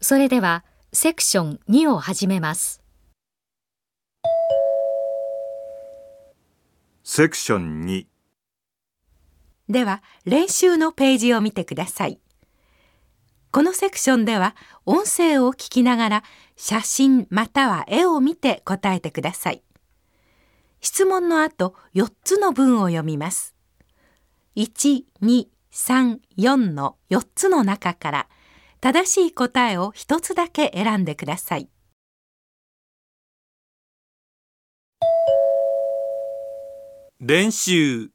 それではセクション2を始めます。セクション2では練習のページを見てください。このセクションでは音声を聞きながら写真または絵を見て答えてください。質問の後4つの文を読みます。1234の4つの中から正しい答えを1つだけ選んでください。練習。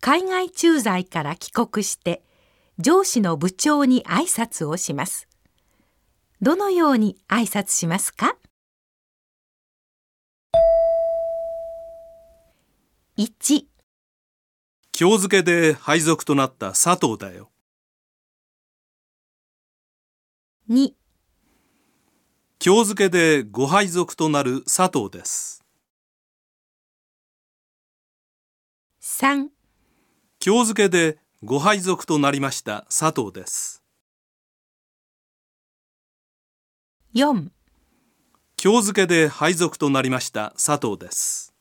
海外駐在から帰国して上司の部長に挨拶をします。どのように挨拶しますか？1今日付で配属となった佐藤だよ2今日付でご配属となる佐藤です。3今日付でご配属となりました佐藤です。4今日付で配属となりました佐藤です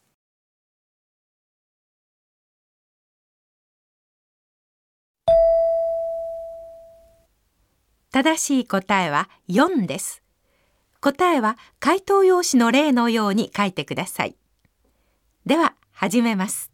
正しい答えは4です。答えは回答用紙の例のように書いてください。では始めます。